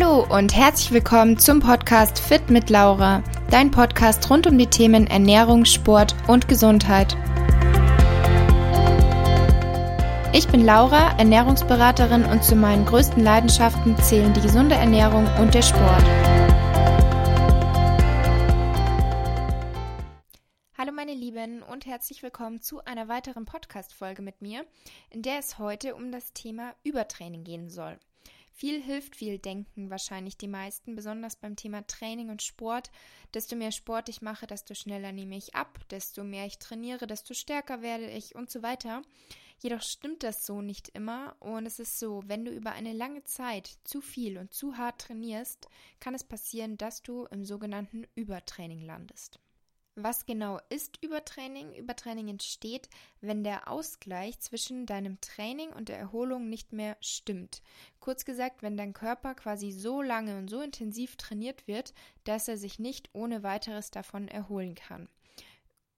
Hallo und herzlich willkommen zum Podcast Fit mit Laura, dein Podcast rund um die Themen Ernährung, Sport und Gesundheit. Ich bin Laura, Ernährungsberaterin und zu meinen größten Leidenschaften zählen die gesunde Ernährung und der Sport. Hallo meine Lieben und herzlich willkommen zu einer weiteren Podcast-Folge mit mir, in der es heute um das Thema Übertraining gehen soll. Viel hilft viel denken wahrscheinlich die meisten, besonders beim Thema Training und Sport. Desto mehr Sport ich mache, desto schneller nehme ich ab, desto mehr ich trainiere, desto stärker werde ich und so weiter. Jedoch stimmt das so nicht immer und es ist so, wenn du über eine lange Zeit zu viel und zu hart trainierst, kann es passieren, dass du im sogenannten Übertraining landest. Was genau ist Übertraining? Übertraining entsteht, wenn der Ausgleich zwischen deinem Training und der Erholung nicht mehr stimmt. Kurz gesagt, wenn dein Körper quasi so lange und so intensiv trainiert wird, dass er sich nicht ohne weiteres davon erholen kann.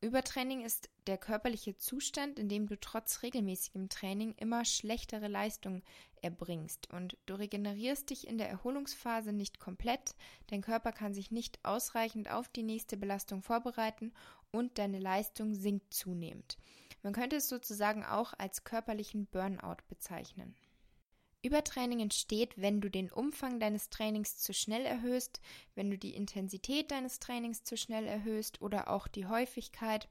Übertraining ist der körperliche Zustand, in dem du trotz regelmäßigem Training immer schlechtere Leistung erbringst und du regenerierst dich in der Erholungsphase nicht komplett, dein Körper kann sich nicht ausreichend auf die nächste Belastung vorbereiten und deine Leistung sinkt zunehmend. Man könnte es sozusagen auch als körperlichen Burnout bezeichnen. Übertraining entsteht, wenn du den Umfang deines Trainings zu schnell erhöhst, wenn du die Intensität deines Trainings zu schnell erhöhst oder auch die Häufigkeit,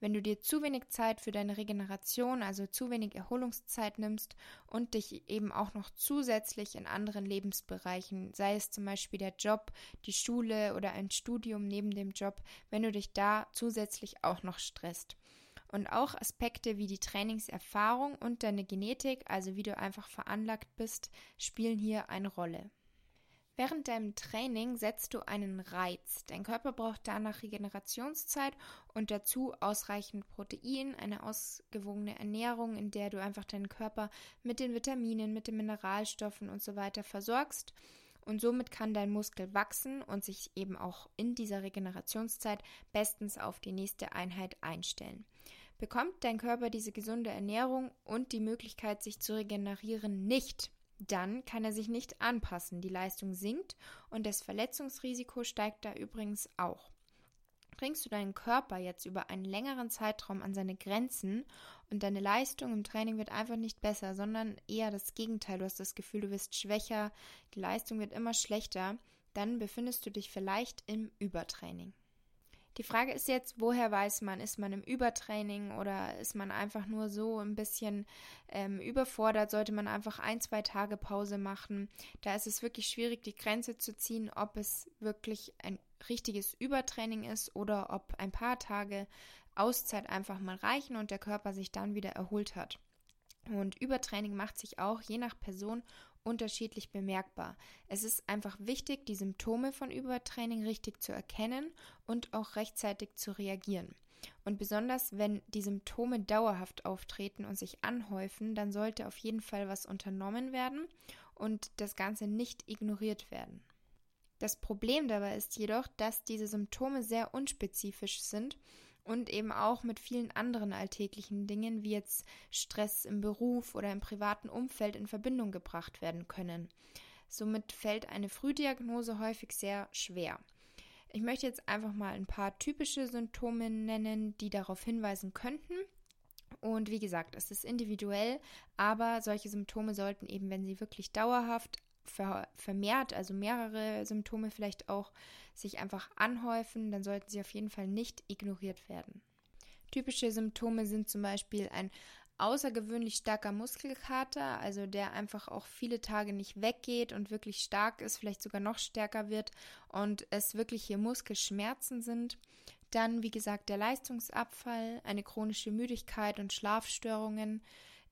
wenn du dir zu wenig Zeit für deine Regeneration, also zu wenig Erholungszeit nimmst und dich eben auch noch zusätzlich in anderen Lebensbereichen, sei es zum Beispiel der Job, die Schule oder ein Studium neben dem Job, wenn du dich da zusätzlich auch noch stresst. Und auch Aspekte wie die Trainingserfahrung und deine Genetik, also wie du einfach veranlagt bist, spielen hier eine Rolle. Während deinem Training setzt du einen Reiz. Dein Körper braucht danach Regenerationszeit und dazu ausreichend Protein, eine ausgewogene Ernährung, in der du einfach deinen Körper mit den Vitaminen, mit den Mineralstoffen und so weiter versorgst. Und somit kann dein Muskel wachsen und sich eben auch in dieser Regenerationszeit bestens auf die nächste Einheit einstellen. Bekommt dein Körper diese gesunde Ernährung und die Möglichkeit, sich zu regenerieren, nicht, dann kann er sich nicht anpassen. Die Leistung sinkt und das Verletzungsrisiko steigt da übrigens auch. Bringst du deinen Körper jetzt über einen längeren Zeitraum an seine Grenzen und deine Leistung im Training wird einfach nicht besser, sondern eher das Gegenteil. Du hast das Gefühl, du wirst schwächer, die Leistung wird immer schlechter, dann befindest du dich vielleicht im Übertraining. Die Frage ist jetzt, woher weiß man, ist man im Übertraining oder ist man einfach nur so ein bisschen ähm, überfordert? Sollte man einfach ein, zwei Tage Pause machen? Da ist es wirklich schwierig, die Grenze zu ziehen, ob es wirklich ein richtiges Übertraining ist oder ob ein paar Tage Auszeit einfach mal reichen und der Körper sich dann wieder erholt hat. Und Übertraining macht sich auch je nach Person unterschiedlich bemerkbar. Es ist einfach wichtig, die Symptome von Übertraining richtig zu erkennen und auch rechtzeitig zu reagieren. Und besonders wenn die Symptome dauerhaft auftreten und sich anhäufen, dann sollte auf jeden Fall was unternommen werden und das Ganze nicht ignoriert werden. Das Problem dabei ist jedoch, dass diese Symptome sehr unspezifisch sind und eben auch mit vielen anderen alltäglichen Dingen wie jetzt Stress im Beruf oder im privaten Umfeld in Verbindung gebracht werden können. Somit fällt eine Frühdiagnose häufig sehr schwer. Ich möchte jetzt einfach mal ein paar typische Symptome nennen, die darauf hinweisen könnten. Und wie gesagt, es ist individuell, aber solche Symptome sollten eben, wenn sie wirklich dauerhaft vermehrt, also mehrere Symptome vielleicht auch sich einfach anhäufen, dann sollten sie auf jeden Fall nicht ignoriert werden. Typische Symptome sind zum Beispiel ein außergewöhnlich starker Muskelkater, also der einfach auch viele Tage nicht weggeht und wirklich stark ist, vielleicht sogar noch stärker wird und es wirklich hier Muskelschmerzen sind. Dann, wie gesagt, der Leistungsabfall, eine chronische Müdigkeit und Schlafstörungen,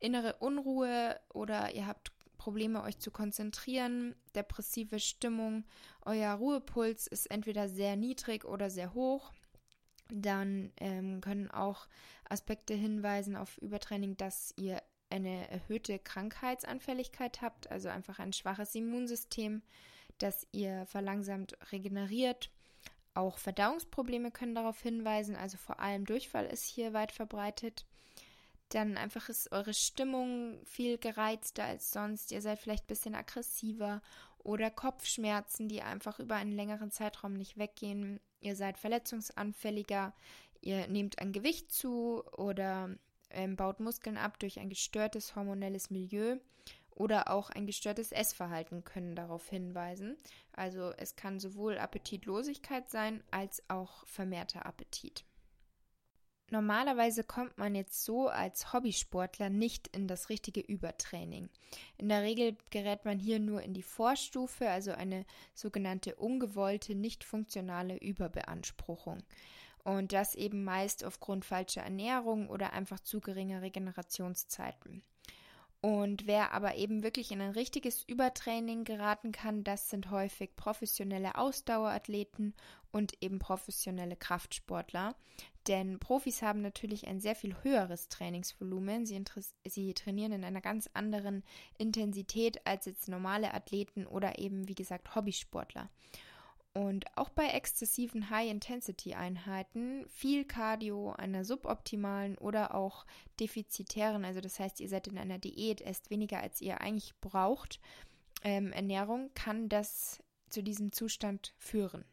innere Unruhe oder ihr habt Probleme, euch zu konzentrieren, depressive Stimmung, euer Ruhepuls ist entweder sehr niedrig oder sehr hoch. Dann ähm, können auch Aspekte hinweisen auf Übertraining, dass ihr eine erhöhte Krankheitsanfälligkeit habt, also einfach ein schwaches Immunsystem, dass ihr verlangsamt regeneriert. Auch Verdauungsprobleme können darauf hinweisen, also vor allem Durchfall ist hier weit verbreitet dann einfach ist eure Stimmung viel gereizter als sonst. Ihr seid vielleicht ein bisschen aggressiver oder Kopfschmerzen, die einfach über einen längeren Zeitraum nicht weggehen. Ihr seid verletzungsanfälliger, ihr nehmt an Gewicht zu oder ähm, baut Muskeln ab durch ein gestörtes hormonelles Milieu oder auch ein gestörtes Essverhalten können darauf hinweisen. Also es kann sowohl Appetitlosigkeit sein als auch vermehrter Appetit. Normalerweise kommt man jetzt so als Hobbysportler nicht in das richtige Übertraining. In der Regel gerät man hier nur in die Vorstufe, also eine sogenannte ungewollte, nicht funktionale Überbeanspruchung. Und das eben meist aufgrund falscher Ernährung oder einfach zu geringer Regenerationszeiten. Und wer aber eben wirklich in ein richtiges Übertraining geraten kann, das sind häufig professionelle Ausdauerathleten und eben professionelle Kraftsportler. Denn Profis haben natürlich ein sehr viel höheres Trainingsvolumen. Sie, sie, trainieren in einer ganz anderen Intensität als jetzt normale Athleten oder eben, wie gesagt, Hobbysportler. Und auch bei exzessiven High-Intensity-Einheiten, viel Cardio, einer suboptimalen oder auch defizitären, also das heißt, ihr seid in einer Diät, esst weniger als ihr eigentlich braucht, ähm, Ernährung, kann das zu diesem Zustand führen.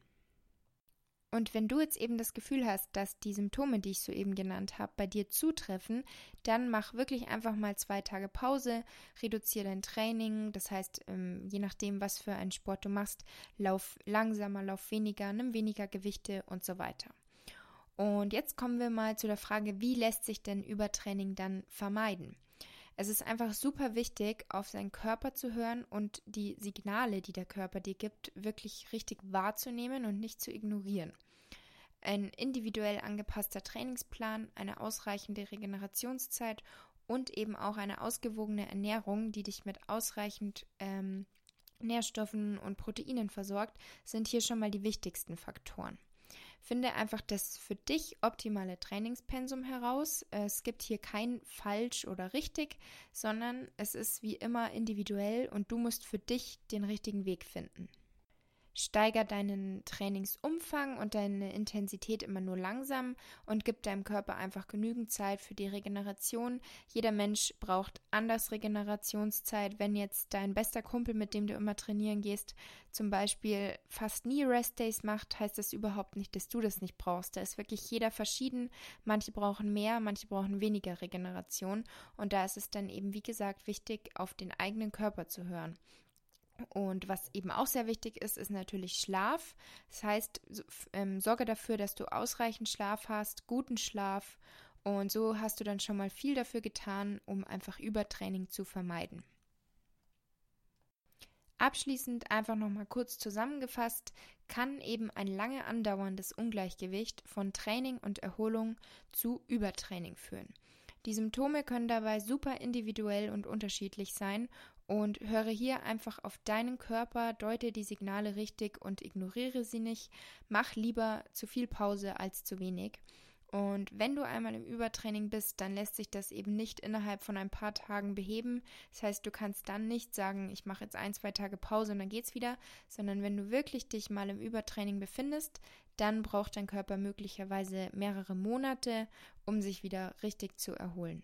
Und wenn du jetzt eben das Gefühl hast, dass die Symptome, die ich soeben genannt habe, bei dir zutreffen, dann mach wirklich einfach mal zwei Tage Pause, reduziere dein Training. Das heißt, ähm, je nachdem, was für einen Sport du machst, lauf langsamer, lauf weniger, nimm weniger Gewichte und so weiter. Und jetzt kommen wir mal zu der Frage, wie lässt sich denn Übertraining dann vermeiden? Es ist einfach super wichtig, auf seinen Körper zu hören und die Signale, die der Körper dir gibt, wirklich richtig wahrzunehmen und nicht zu ignorieren. Ein individuell angepasster Trainingsplan, eine ausreichende Regenerationszeit und eben auch eine ausgewogene Ernährung, die dich mit ausreichend ähm, Nährstoffen und Proteinen versorgt, sind hier schon mal die wichtigsten Faktoren. Finde einfach das für dich optimale Trainingspensum heraus. Es gibt hier kein falsch oder richtig, sondern es ist wie immer individuell und du musst für dich den richtigen Weg finden. Steiger deinen Trainingsumfang und deine Intensität immer nur langsam und gib deinem Körper einfach genügend Zeit für die Regeneration. Jeder Mensch braucht anders Regenerationszeit. Wenn jetzt dein bester Kumpel, mit dem du immer trainieren gehst, zum Beispiel fast nie Restdays macht, heißt das überhaupt nicht, dass du das nicht brauchst. Da ist wirklich jeder verschieden. Manche brauchen mehr, manche brauchen weniger Regeneration. Und da ist es dann eben, wie gesagt, wichtig, auf den eigenen Körper zu hören. Und was eben auch sehr wichtig ist, ist natürlich Schlaf. Das heißt, ähm, sorge dafür, dass du ausreichend Schlaf hast, guten Schlaf. Und so hast du dann schon mal viel dafür getan, um einfach Übertraining zu vermeiden. Abschließend einfach nochmal kurz zusammengefasst, kann eben ein lange andauerndes Ungleichgewicht von Training und Erholung zu Übertraining führen. Die Symptome können dabei super individuell und unterschiedlich sein und höre hier einfach auf deinen Körper, deute die Signale richtig und ignoriere sie nicht. Mach lieber zu viel Pause als zu wenig. Und wenn du einmal im Übertraining bist, dann lässt sich das eben nicht innerhalb von ein paar Tagen beheben. Das heißt, du kannst dann nicht sagen, ich mache jetzt ein, zwei Tage Pause und dann geht's wieder, sondern wenn du wirklich dich mal im Übertraining befindest, dann braucht dein Körper möglicherweise mehrere Monate, um sich wieder richtig zu erholen.